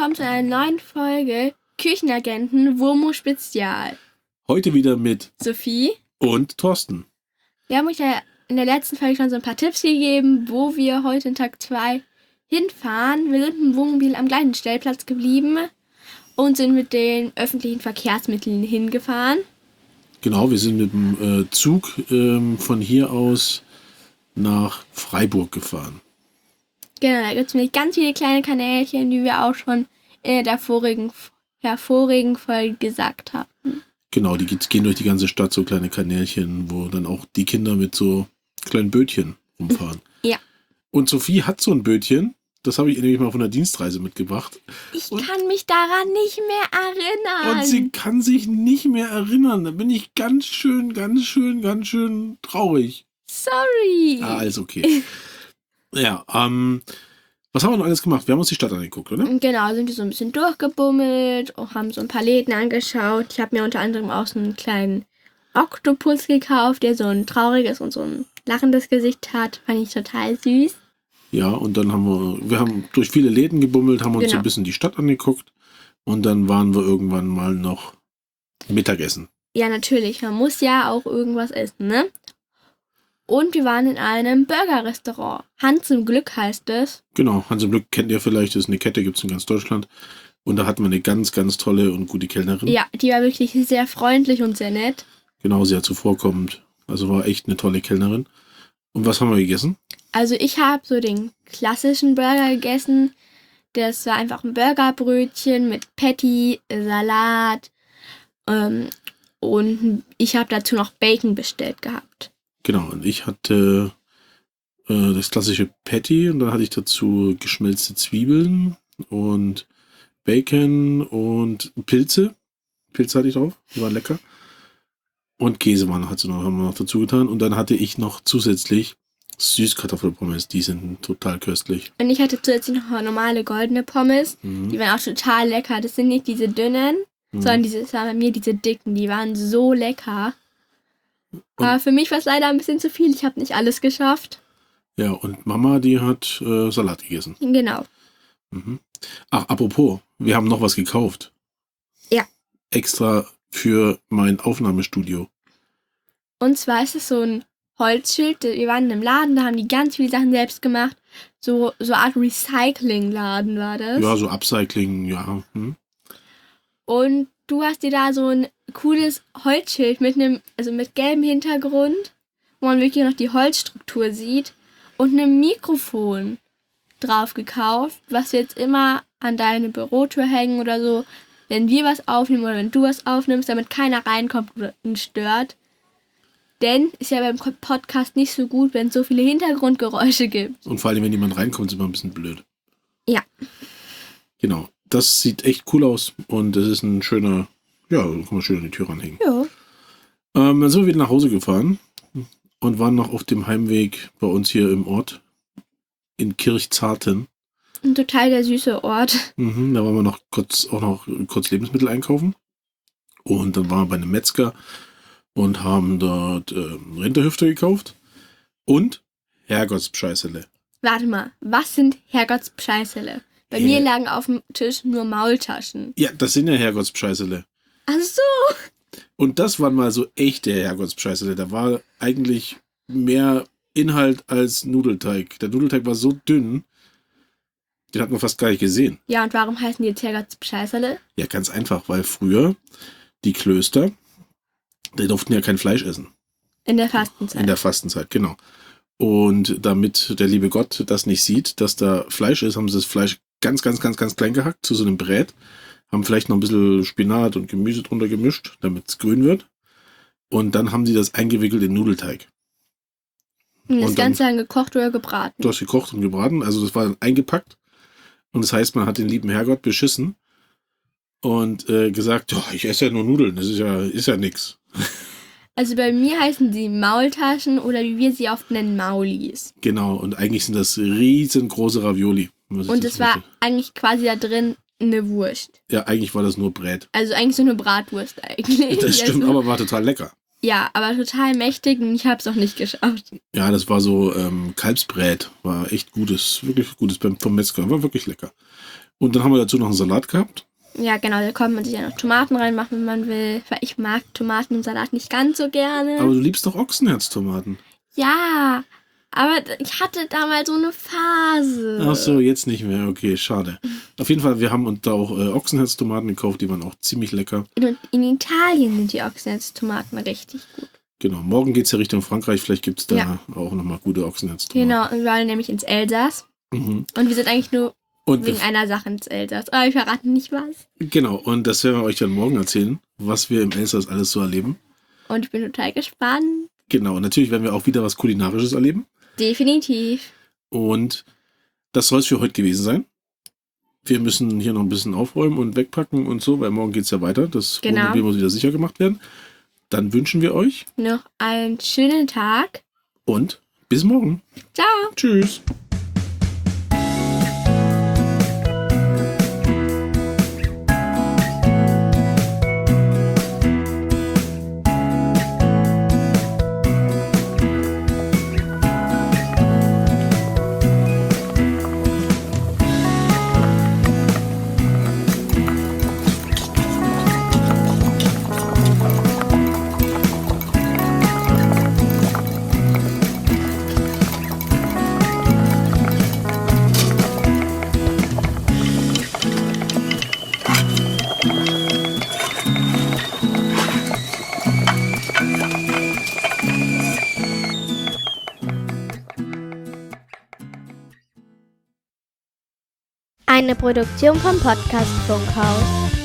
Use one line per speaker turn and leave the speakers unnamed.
willkommen zu einer neuen Folge Küchenagenten Wurmo Spezial.
Heute wieder mit
Sophie
und Thorsten.
Wir haben euch ja in der letzten Folge schon so ein paar Tipps gegeben, wo wir heute in Tag 2 hinfahren. Wir sind mit dem Wohnmobil am gleichen Stellplatz geblieben und sind mit den öffentlichen Verkehrsmitteln hingefahren.
Genau, wir sind mit dem äh, Zug ähm, von hier aus nach Freiburg gefahren.
Genau, da gibt es nämlich ganz viele kleine Kanälchen, die wir auch schon in der vorigen, der vorigen Folge gesagt haben.
Genau, die gehen durch die ganze Stadt, so kleine Kanälchen, wo dann auch die Kinder mit so kleinen Bötchen rumfahren.
Ja.
Und Sophie hat so ein Bötchen, das habe ich nämlich mal von der Dienstreise mitgebracht.
Ich
Und-
kann mich daran nicht mehr erinnern.
Und sie kann sich nicht mehr erinnern. Da bin ich ganz schön, ganz schön, ganz schön traurig.
Sorry.
Ah, alles okay. ja, ähm, was haben wir noch alles gemacht? Wir haben uns die Stadt angeguckt, oder?
Genau, sind wir so ein bisschen durchgebummelt und haben so ein paar Läden angeschaut. Ich habe mir unter anderem auch so einen kleinen Oktopus gekauft, der so ein trauriges und so ein lachendes Gesicht hat. Fand ich total süß.
Ja, und dann haben wir, wir haben durch viele Läden gebummelt, haben uns so
Genau.
ein bisschen die Stadt angeguckt und dann waren wir irgendwann mal noch Mittagessen.
Ja, natürlich, man muss ja auch irgendwas essen, ne? Und wir waren in einem Burger-Restaurant. Hans im Glück heißt es.
Genau, Hans im Glück kennt ihr vielleicht, das ist eine Kette, gibt es in ganz Deutschland. Und da hatten wir eine ganz, ganz tolle und gute Kellnerin.
Ja, die war wirklich sehr freundlich und sehr nett.
Genau, sehr zuvorkommend. Also war echt eine tolle Kellnerin. Und was haben wir gegessen?
Also ich habe so den klassischen Burger gegessen. Das war einfach ein Burgerbrötchen mit Patty, Salat. Ähm, und ich habe dazu noch Bacon bestellt gehabt.
Genau, und ich hatte äh, das klassische Patty und dann hatte ich dazu geschmelzte Zwiebeln und Bacon und Pilze. Pilze hatte ich drauf, die waren lecker. Und Käse waren, hat sie noch, haben wir noch dazu getan. Und dann hatte ich noch zusätzlich Süßkartoffelpommes, die sind total köstlich.
Und ich hatte zusätzlich noch normale goldene Pommes.
Mhm.
Die waren auch total lecker. Das sind nicht diese dünnen,
Mhm.
sondern diese, das waren bei mir diese dicken. Die waren so lecker. Aber für mich war es leider ein bisschen zu viel. Ich habe nicht alles geschafft.
Ja, und Mama, die hat äh, Salat gegessen.
Genau.
Mhm. Ach, apropos, wir haben noch was gekauft.
Ja.
Extra für mein Aufnahmestudio.
Und zwar ist es so ein Holzschild. Wir waren in einem Laden, da haben die ganz viele Sachen selbst gemacht. So, so eine Art Recycling-Laden war das.
Ja, so Upcycling, ja. Hm.
Und du hast dir da so ein cooles Holzschild mit einem, also mit gelbem Hintergrund, wo man wirklich noch die Holzstruktur sieht und einem Mikrofon drauf gekauft, was wir jetzt immer an deine Bürotür hängen oder so, wenn wir was aufnehmen oder wenn du was aufnimmst, damit keiner reinkommt oder ihn stört. Denn ist ja beim Podcast nicht so gut, wenn es so viele Hintergrundgeräusche gibt.
Und vor allem, wenn jemand reinkommt, ist immer ein bisschen blöd.
Ja.
Genau. Das sieht echt cool aus und das ist ein schöner, ja, kann man schön an die Tür ranhängen.
Ja.
Ähm, dann sind wir wieder nach Hause gefahren und waren noch auf dem Heimweg bei uns hier im Ort in Kirchzarten.
Ein total der süße Ort.
Mhm, da waren wir noch kurz, auch noch kurz Lebensmittel einkaufen. Und dann waren wir bei einem Metzger und haben dort ähm, Rinderhüfte gekauft. Und Herrgottspscheißele.
Warte mal, was sind Herrgottspscheißele? Bei
Äh.
mir lagen auf dem Tisch nur Maultaschen.
Ja, das sind ja Herrgottspscheißele.
Ach so.
Und das waren mal so echte Herrgottspscheißele. Da war eigentlich mehr Inhalt als Nudelteig. Der Nudelteig war so dünn, den hat man fast gar nicht gesehen.
Ja, und warum heißen die jetzt Herrgottspscheißele?
Ja, ganz einfach, weil früher die Klöster, die durften ja kein Fleisch essen.
In der Fastenzeit.
In der Fastenzeit, genau. Und damit der liebe Gott das nicht sieht, dass da Fleisch ist, haben sie das Fleisch ganz, ganz, ganz, ganz klein gehackt zu so einem Brät. Haben vielleicht noch ein bisschen Spinat und Gemüse drunter gemischt, damit es grün wird. Und dann haben sie das eingewickelt in Nudelteig.
und das
und dann-
Ganze dann gekocht oder gebraten.
Du hast gekocht und gebraten, also das war dann eingepackt. Und das heißt, man hat den lieben Herrgott beschissen und äh, gesagt, ja, ich esse ja nur Nudeln, das ist ja, ist ja nix.
Also bei mir heißen sie Maultaschen oder wie wir sie oft nennen, Maulis.
Genau, und eigentlich sind das riesengroße Ravioli.
Und es war eigentlich quasi da drin eine Wurst.
Ja, eigentlich war das nur Brät.
Also eigentlich so eine Bratwurst eigentlich.
Das stimmt,
also,
aber war total lecker.
Ja, aber total mächtig und ich habe es auch nicht geschafft.
Ja, das war so ähm, Kalbsbrät. War echt gutes, wirklich gutes beim, vom Metzger. War wirklich lecker. Und dann haben wir dazu noch einen Salat gehabt.
Ja, genau, da kann man sich ja noch Tomaten reinmachen, wenn man will. Weil ich mag Tomaten im Salat nicht ganz so gerne.
Aber du liebst doch Ochsenherztomaten.
ja, aber ich hatte damals so eine Phase.
Ach so, jetzt nicht mehr. Okay, schade. Auf jeden Fall, wir haben uns da auch äh, Ochsenherztomaten gekauft. Die waren auch ziemlich lecker.
Und in Italien sind die Ochsenherztomaten richtig gut.
Genau. Morgen geht's ja Richtung Frankreich. Vielleicht gibt's da
Ja.
auch nochmal gute Ochsenherztomaten.
Genau, wir wollen nämlich ins Elsass.
Mhm.
Und wir sind eigentlich nur
Und
wegen einer Sache ins Elsass. Aber ich verrate nicht was.
Genau, und das werden wir euch dann morgen erzählen, was wir im Elsass alles so erleben.
Und ich bin total gespannt.
Genau, und natürlich werden wir auch wieder was Kulinarisches erleben.
Definitiv.
Und das soll es für heute gewesen sein. Wir müssen hier noch ein bisschen aufräumen und wegpacken und so, weil morgen geht es ja weiter. Das
Genau.
Wohnmobil muss wieder sicher gemacht werden. Dann wünschen wir euch
Noch einen schönen Tag.
und bis morgen.
Ciao.
Tschüss.
Eine Produktion vom Podcast Funkhaus.